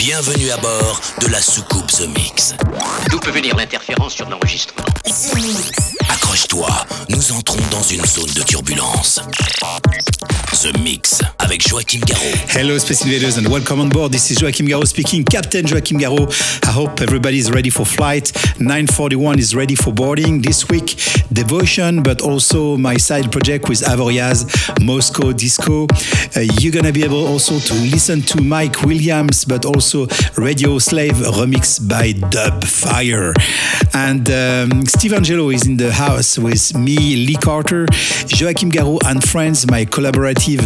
Bienvenue à bord de la soucoupe The Mix. D'où peut venir l'interférence sur l'enregistrement? The Mix. Accroche-toi, nous entrons dans une zone de. The Mix avec Joachim. Hello, Space Invaders, and welcome on board. This is Joachim Garraud speaking, Captain Joachim Garraud. I hope everybody is ready for flight. 941 is ready for boarding. This week, Devotion, but also my side project with Avoriaz, Moscow Disco. Uh, you're gonna be able also to listen to Mike Williams, but also Radio Slave remix by Dub Fire. And um, Steve Angelo is in the house with me, Lee Carter, Joachim Garraud and friends, my collaborative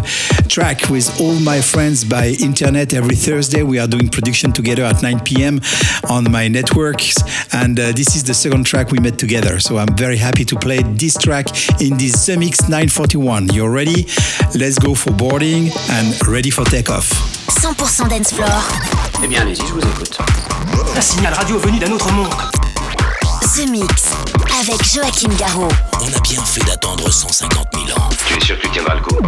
track with all my friends by internet every Thursday. We are doing production together at 9 p.m. on my networks, and uh, this is the second track we made together. So I'm very happy to play this track in this Zemixx 941. You're ready? Let's go for boarding and ready for takeoff. 100% dance floor. Eh bien, allez-y, je vous écoute. Un signal radio venu d'un autre monde. The Mix. Avec Joachim Garraud. On a bien fait d'attendre 150 000 ans. Tu es sûr que tu tiendras le coup?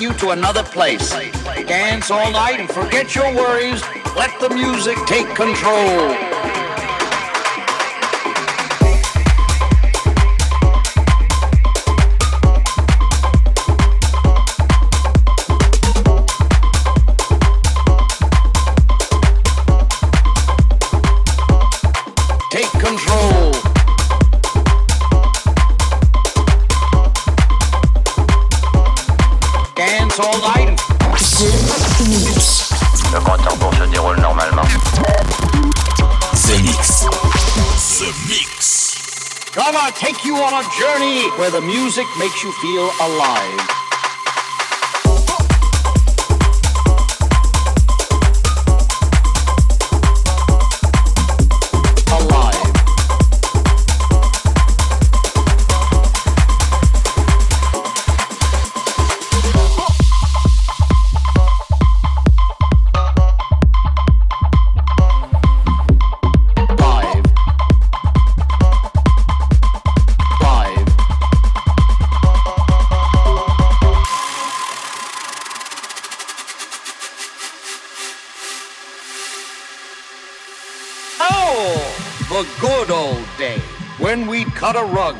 You to another place. Dance all night and forget your worries. Let the music take control. Where the music makes you feel alive.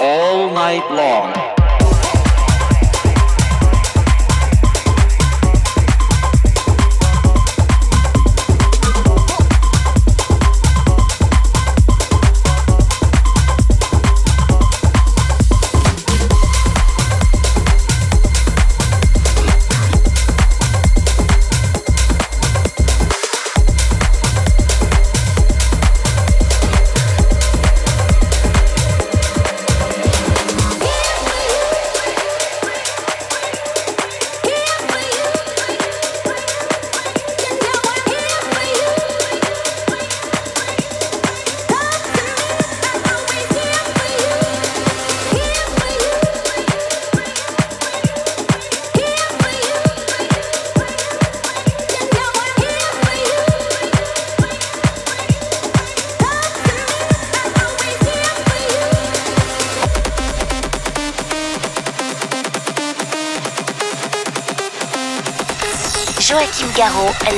All night long.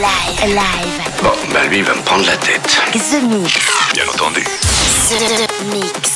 Figaro live. Live. Bon, bah lui, il va me prendre la tête. The Mix. Bien entendu. The Mix.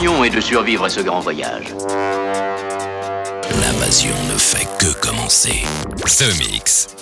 Mission est de survivre à ce grand voyage. L'invasion ne fait que commencer. The Mix.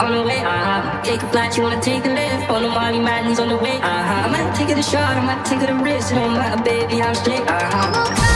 On the way, uh-huh. Take a flight, you wanna take a lift. On the Molly Madden's on the way, uh-huh. I might take it a shot, I might take it a risk. It don't matter, baby, I'm straight, uh-huh.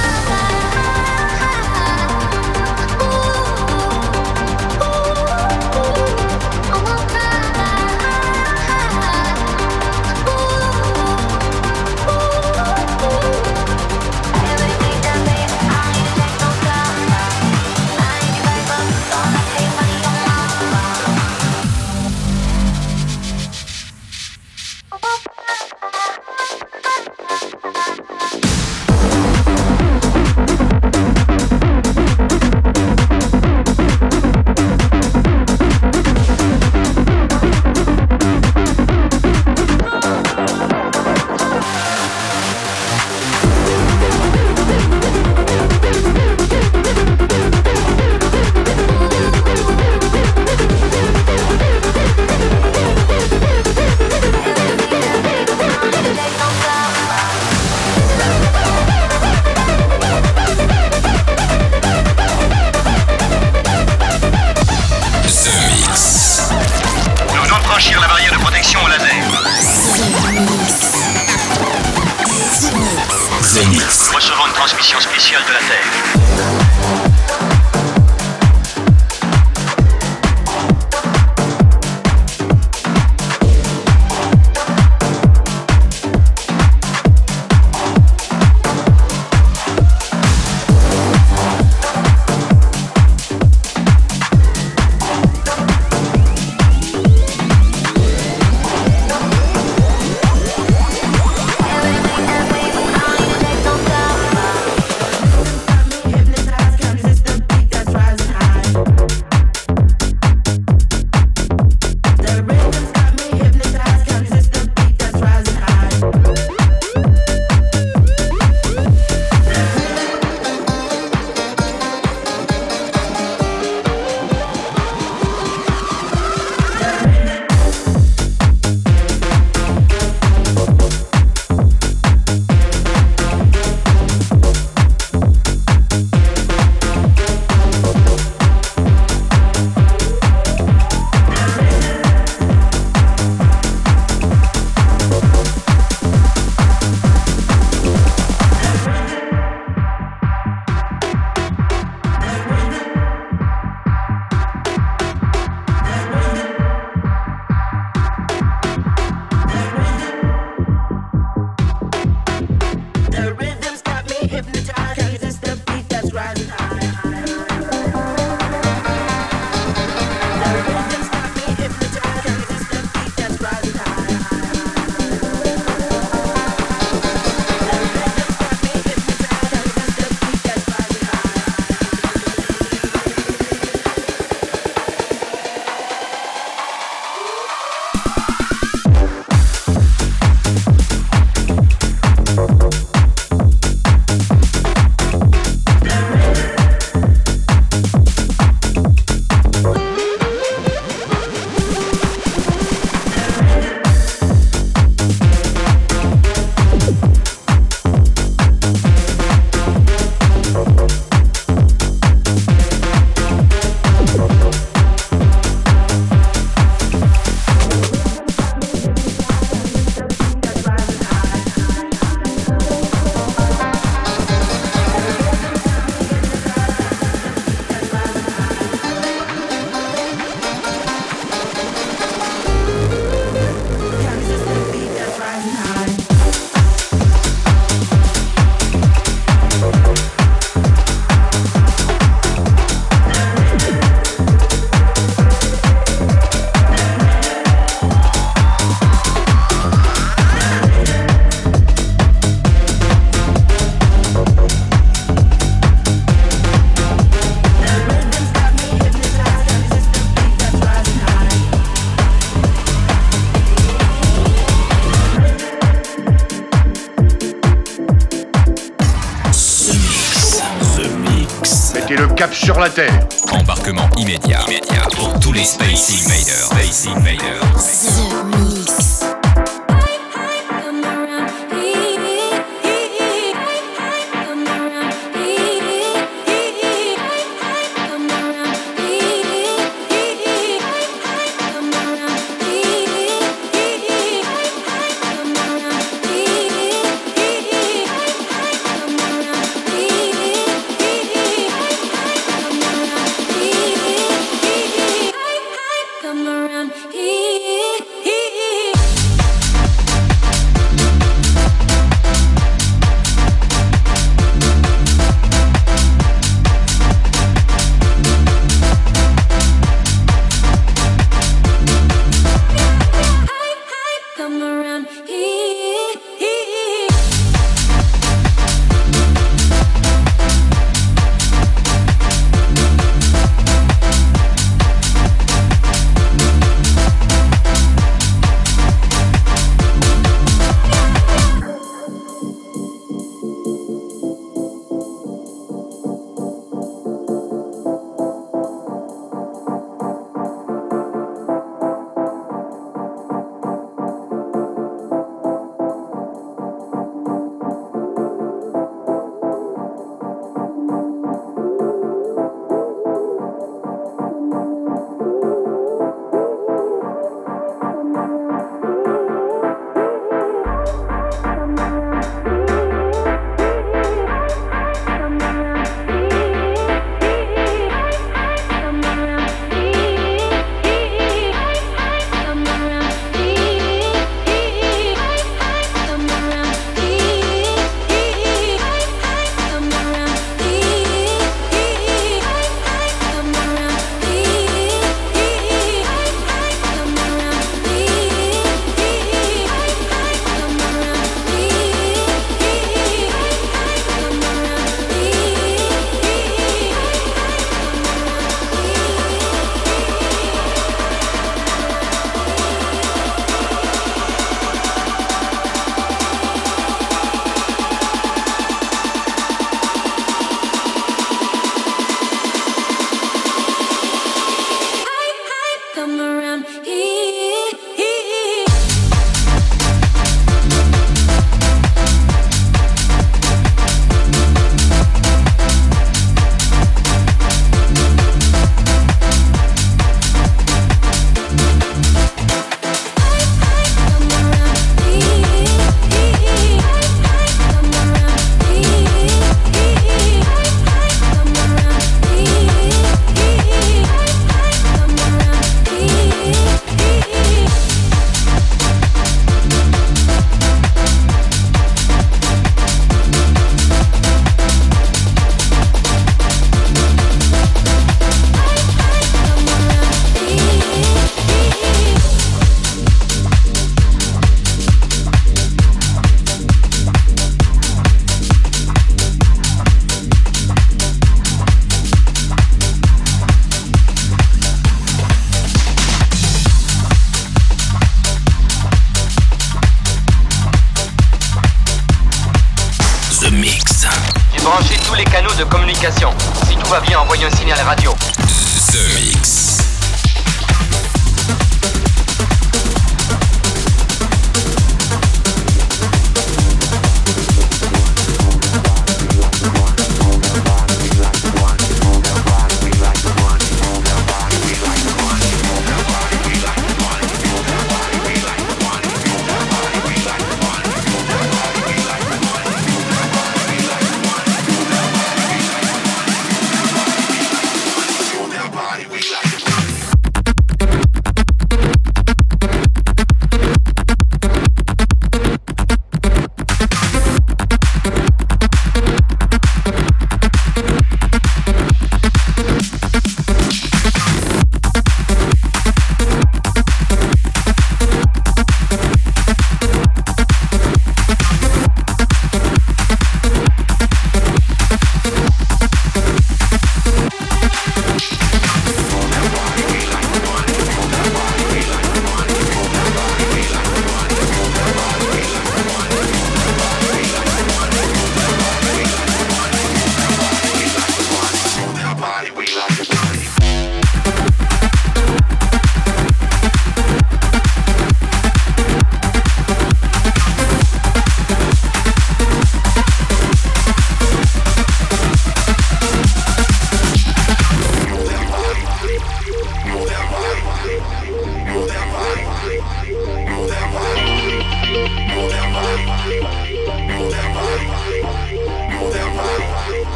Sur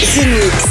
The Mix.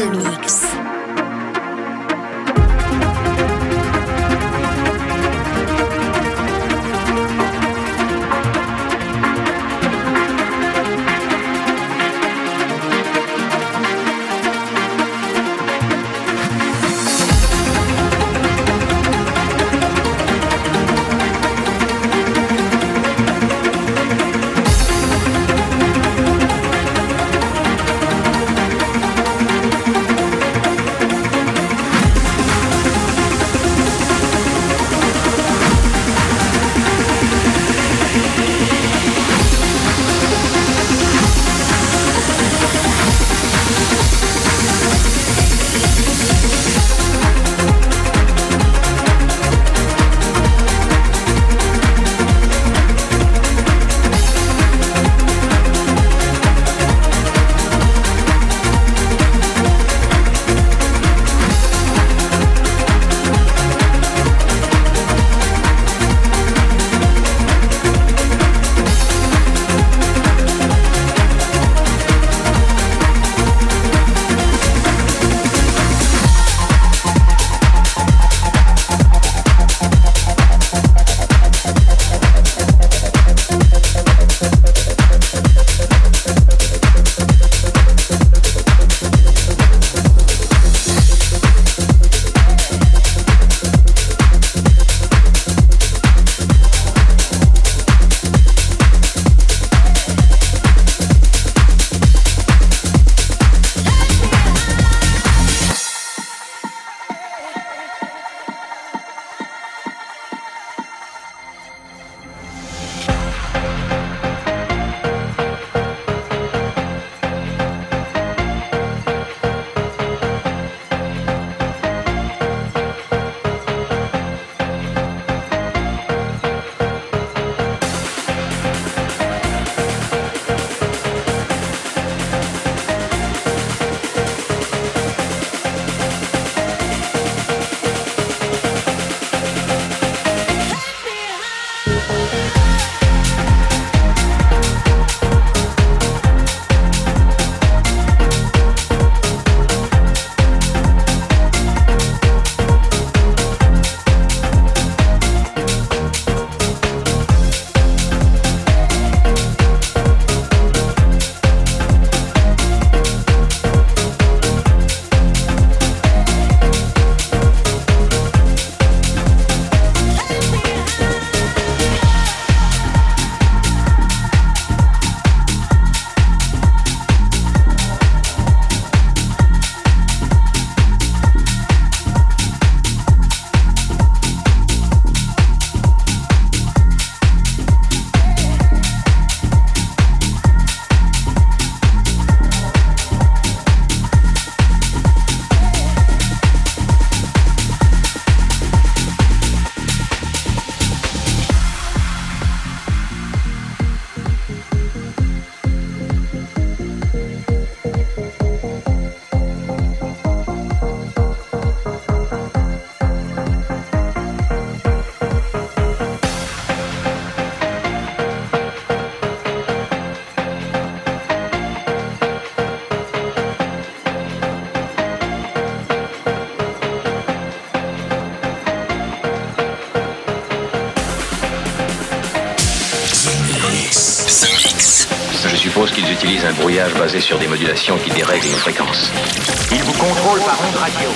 Mix. Un brouillage basé sur des modulations qui dérèglent nos fréquences. Il vous contrôle par onde radio.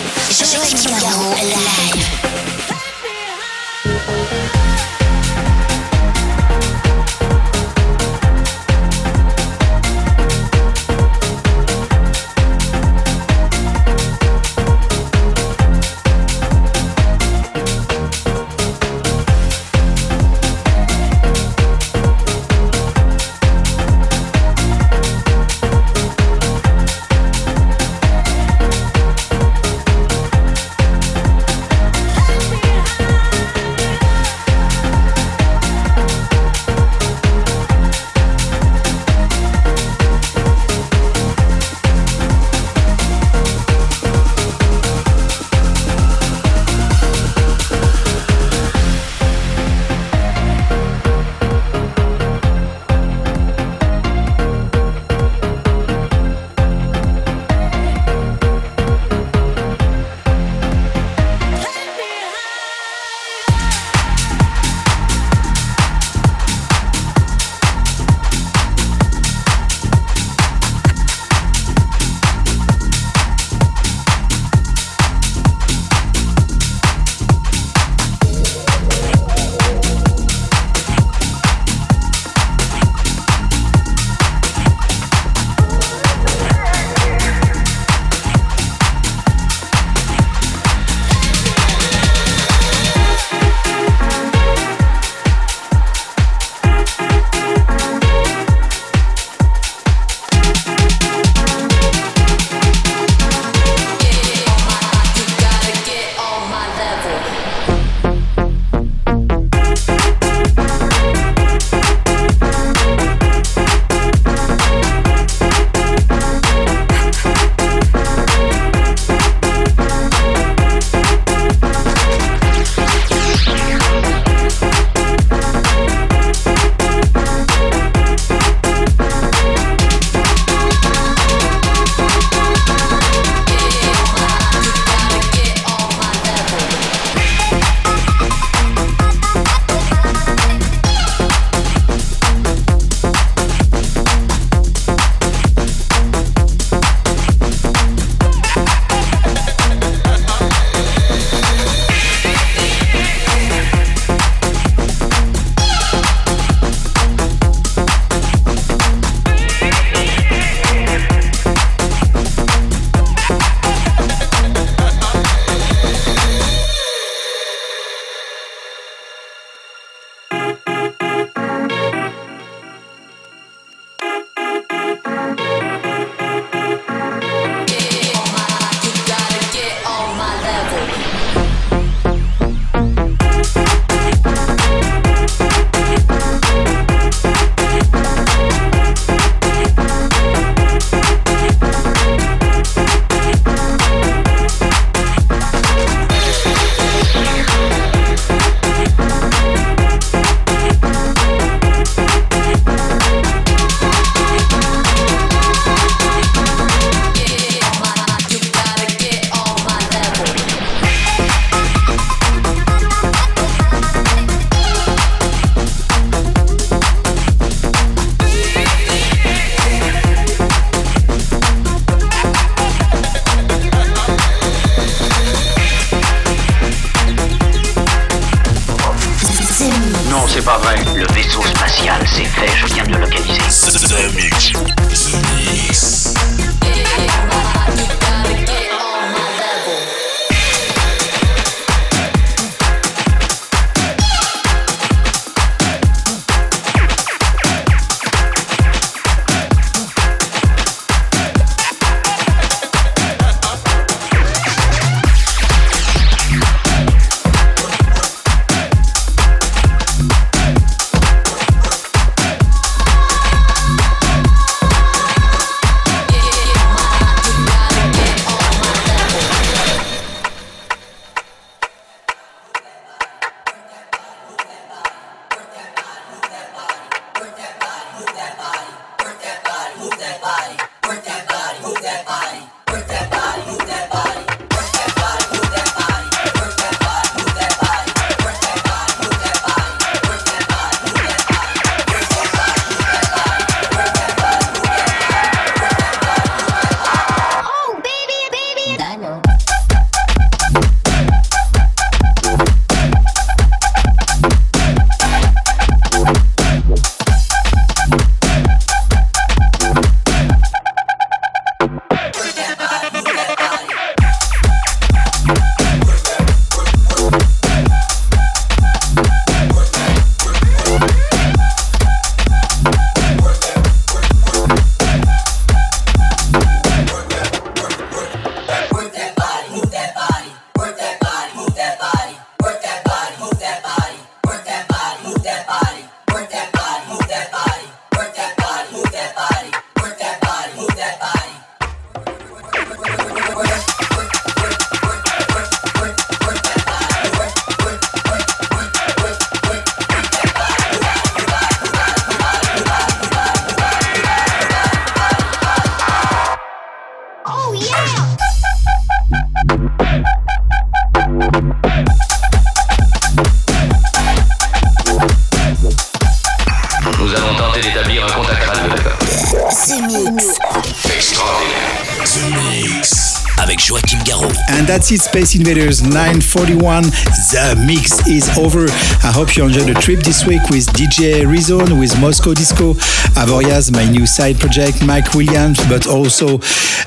Space Invaders 941. The mix is over. I hope you enjoyed the trip this week with DJ Rezone, with Moskow Diskow, Avoriaz, my new side project, Mike Williams, but also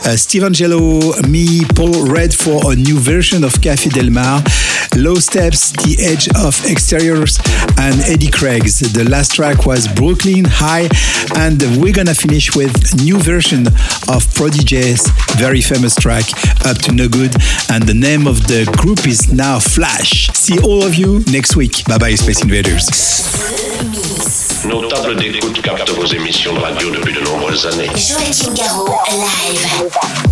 uh, Steve Angello, me, Paul Reid for a new version of Cafe Del Mar, Low Steppa, The Edge of Exteriors, and Eddie Craig's. The last track was Brooklin High, and we're gonna finish with new version of Prodigy's very famous track, Up to No Good, and the name of the group is now Flash. See all of you next week. Bye bye, Space Invaders. Nos tables d'écoute captent vos émissions de radio depuis de nombreuses années. Joachim Garraud, live.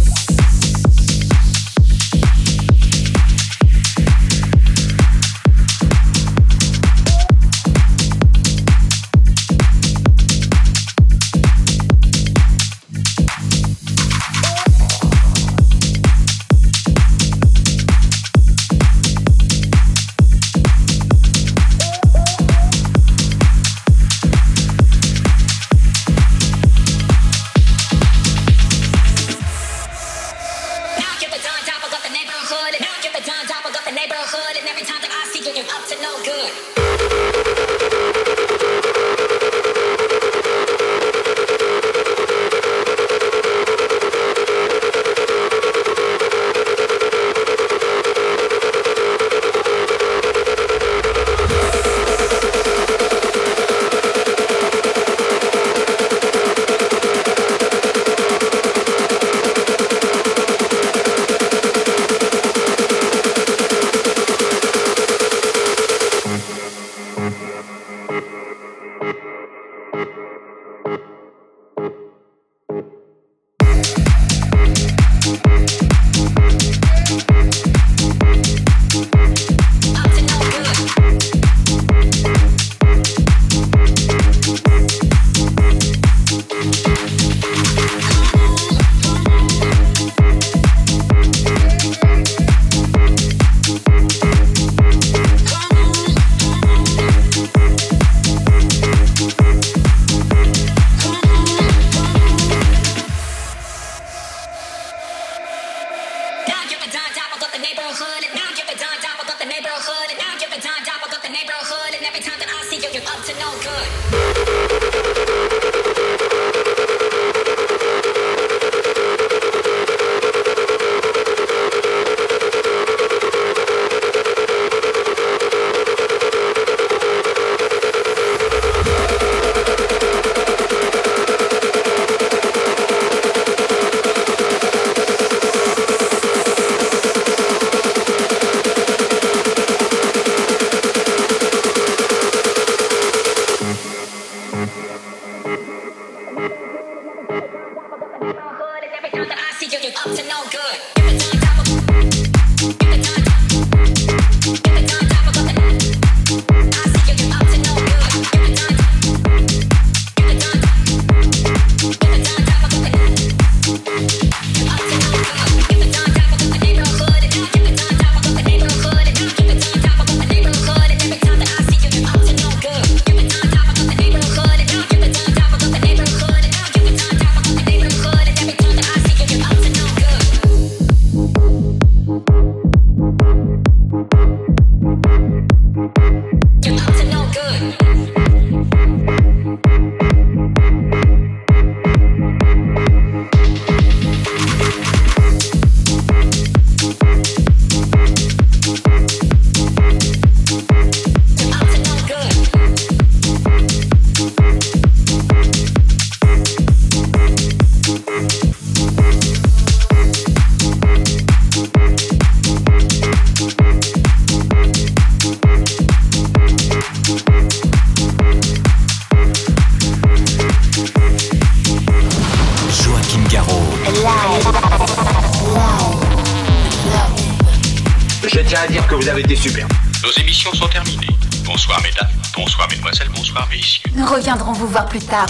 Plus tard.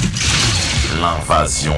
L'invasion